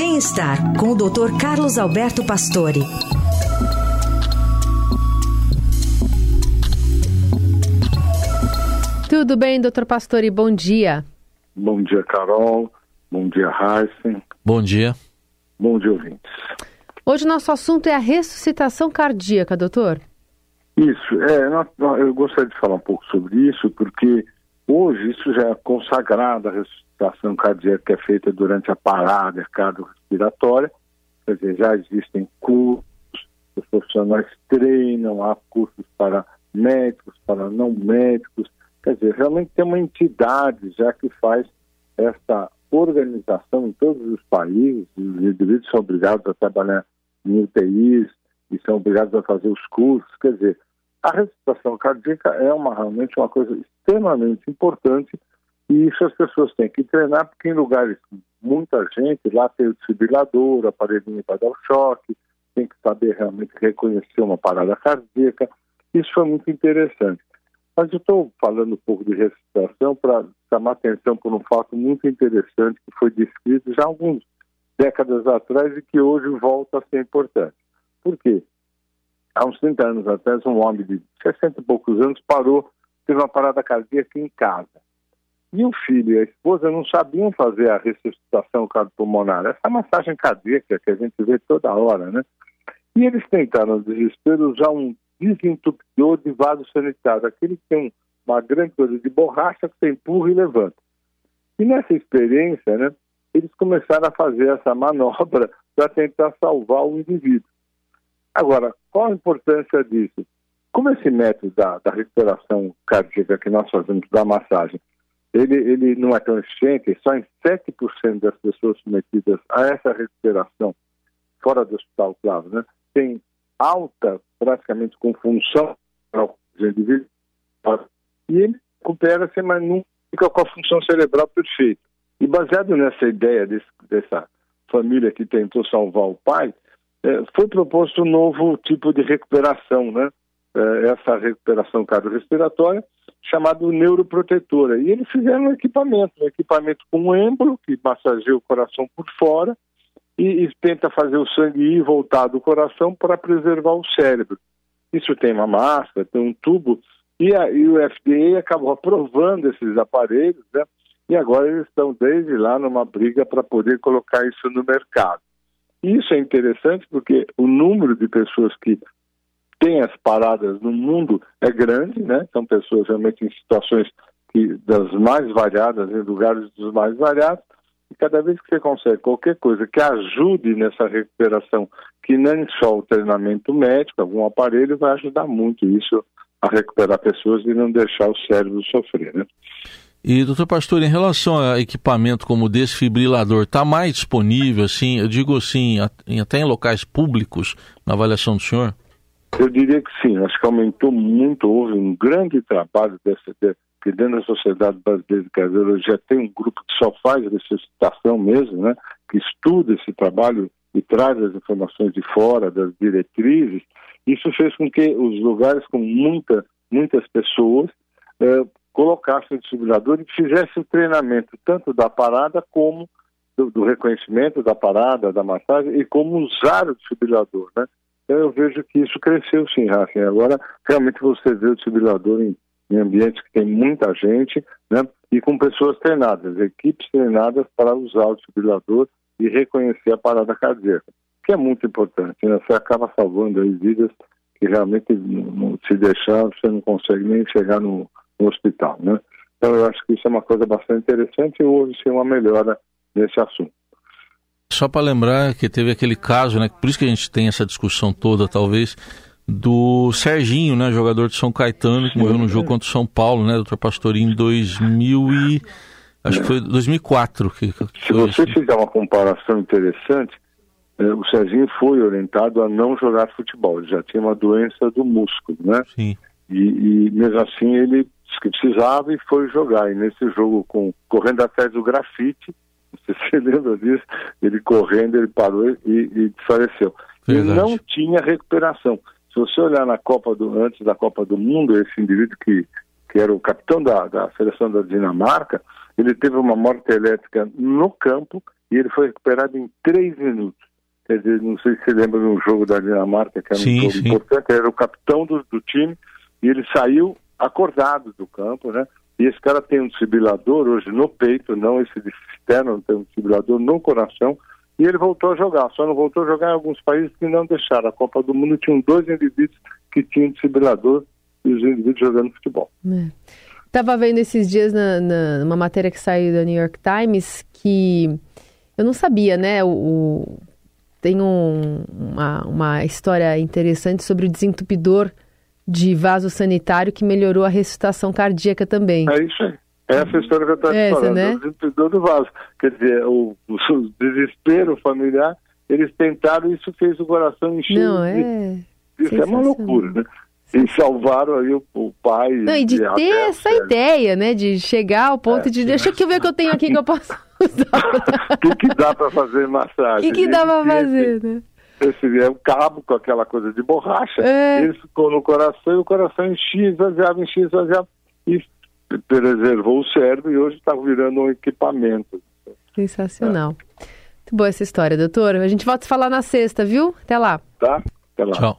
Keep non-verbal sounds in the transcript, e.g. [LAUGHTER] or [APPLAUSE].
Bem-estar com o Dr. Carlos Alberto Pastore. Tudo bem, doutor Pastore? Bom dia. Bom dia, Carol. Bom dia, Heisen. Bom dia. Bom dia, ouvintes. Hoje nosso assunto é a ressuscitação cardíaca, doutor. Isso, é, eu gostaria de falar um pouco sobre isso, porque hoje isso já é consagrado, a ressuscitação cardíaca que é feita durante a parada cardiorrespiratória, quer dizer, já existem cursos, os profissionais treinam, há cursos para médicos, para não médicos, quer dizer, realmente tem uma entidade já que faz essa organização em todos os países, os indivíduos são obrigados a trabalhar em UTIs e são obrigados a fazer os cursos, quer dizer, a ressuscitação cardíaca é uma, realmente uma coisa extremamente importante e isso as pessoas têm que treinar, porque em lugares com muita gente, lá tem o desfibrilador, o aparelhinho para dar o choque, tem que saber realmente reconhecer uma parada cardíaca. Isso foi muito interessante. Mas eu estou falando um pouco de ressuscitação para chamar atenção por um fato muito interessante que foi descrito já há algumas décadas atrás e que hoje volta a ser importante. Por quê? Há uns 30 anos atrás, um homem de 60 e poucos anos parou, teve uma parada cardíaca em casa. E o filho e a esposa não sabiam fazer a ressuscitação cardiopulmonar, essa massagem cardíaca que a gente vê toda hora, né? E eles tentaram, no desespero, usar um desentupidor de vaso sanitário, aquele que tem uma grande coisa de borracha que você empurra e levanta. E nessa experiência, né, eles começaram a fazer essa manobra [LAUGHS] para tentar salvar o indivíduo. Agora, qual a importância disso? Como esse método da, da recuperação cardíaca que nós fazemos da massagem, ele, ele não é tão eficiente, só em 7% das pessoas submetidas a essa recuperação, fora do hospital, claro, né, tem alta, praticamente com função e ele recupera-se, mas não fica com a função cerebral perfeita. E baseado nessa ideia desse, dessa família que tentou salvar o pai, é, foi proposto um novo tipo de recuperação, né? É, essa recuperação cardiorrespiratória, chamado neuroprotetora. E eles fizeram um equipamento, um equipamento com um êmbolo, que massageia o coração por fora, e, e tenta fazer o sangue ir e voltar do coração para preservar o cérebro. Isso tem uma máscara, tem um tubo, e, a, e o FDA acabou aprovando esses aparelhos, né? E agora eles estão desde lá numa briga para poder colocar isso no mercado. Isso é interessante porque o número de pessoas que têm as paradas no mundo é grande, né? São pessoas realmente em situações que, das mais variadas, em lugares dos mais variados, e cada vez que você consegue qualquer coisa que ajude nessa recuperação, que nem só o treinamento médico, algum aparelho, vai ajudar muito isso a recuperar pessoas e não deixar o cérebro sofrer, né? E, doutor Pastor, em relação a equipamento como desfibrilador, está mais disponível, assim, eu digo assim, até em locais públicos, na avaliação do senhor? Eu diria que sim, acho que aumentou muito, houve um grande trabalho dessa, de, que dentro da Sociedade Brasileira de Cardiologia tem um grupo que só faz ressuscitação mesmo, né, que estuda esse trabalho e traz as informações de fora, das diretrizes, isso fez com que os lugares com muita, muitas pessoas eh, colocasse o desfibrilador e fizesse o treinamento tanto da parada como do, do, reconhecimento da parada, da massagem e como usar o desfibrilador, né? Então eu vejo que isso cresceu sim, Rafa. Agora realmente você vê o desfibrilador em, em ambientes que tem muita gente, né? E com pessoas treinadas, equipes treinadas para usar o desfibrilador e reconhecer a parada cardíaca, que é muito importante. Né? Você acaba salvando aí vidas que realmente se deixar você não consegue nem chegar no, no hospital, né? Então eu acho que isso é uma coisa bastante interessante e houve sim uma melhora nesse assunto. Só para lembrar que teve aquele caso, né? Por isso que a gente tem essa discussão toda, talvez, do Serginho, né? Jogador de São Caetano, que morreu no jogo contra o São Paulo, né? Doutor Pastorinho, em 2000 e... Acho que foi 2004. Que, que Se você fizer uma comparação interessante, eh, o Serginho foi orientado a não jogar futebol. Ele já tinha uma doença do músculo, né? Sim. E, e mesmo assim ele que precisava e foi jogar. E nesse jogo, com, correndo atrás do grafite, você se [LAUGHS] lembra disso? Ele correndo, ele parou e, e desfaleceu. E não tinha recuperação. Se você olhar na Copa do antes da Copa do Mundo, esse indivíduo que, que era o capitão da, da seleção da Dinamarca, ele teve uma morte elétrica no campo e ele foi recuperado em três minutos. Quer dizer, não sei se você lembra de um jogo da Dinamarca, que era sim, um jogo sim. importante, ele era o capitão do, do, time, e ele saiu acordado do campo, né? E esse cara tem um desfibrilador hoje no peito, não esse de externo, tem um desfibrilador no coração, e ele voltou a jogar, só não voltou a jogar em alguns países que não deixaram. A Copa do Mundo tinha dois indivíduos que tinham desfibrilador e os indivíduos jogando futebol. Estava vendo esses dias na, na, numa matéria que saiu da New York Times que eu não sabia, né? O, o tem um, uma, uma história interessante sobre o desentupidor de vaso sanitário que melhorou a ressuscitação cardíaca também. É isso aí. Essa história que eu estava Essa, falando, né? o desentupidor do vaso. Quer dizer, o, o desespero familiar, eles tentaram e isso fez o coração encher. Não, é. Isso é uma loucura, né? E salvaram aí o, o pai. Não, e de a ter essa né? ideia, né? De chegar ao ponto É, de. Deixa eu ver o que eu tenho aqui que eu posso [LAUGHS] usar. O que, que dá para fazer O massagem? que, que dá tinha fazer, né? Esse, é um cabo com aquela coisa de borracha. É. Ele ficou no coração e o coração enchia, esvaziava, enchia, esvaziava. E preservou o cérebro e hoje está virando um equipamento. Sensacional. Muito boa essa história, doutor. A gente volta a falar na sexta, viu? Até lá. Tá? Até lá. Tchau.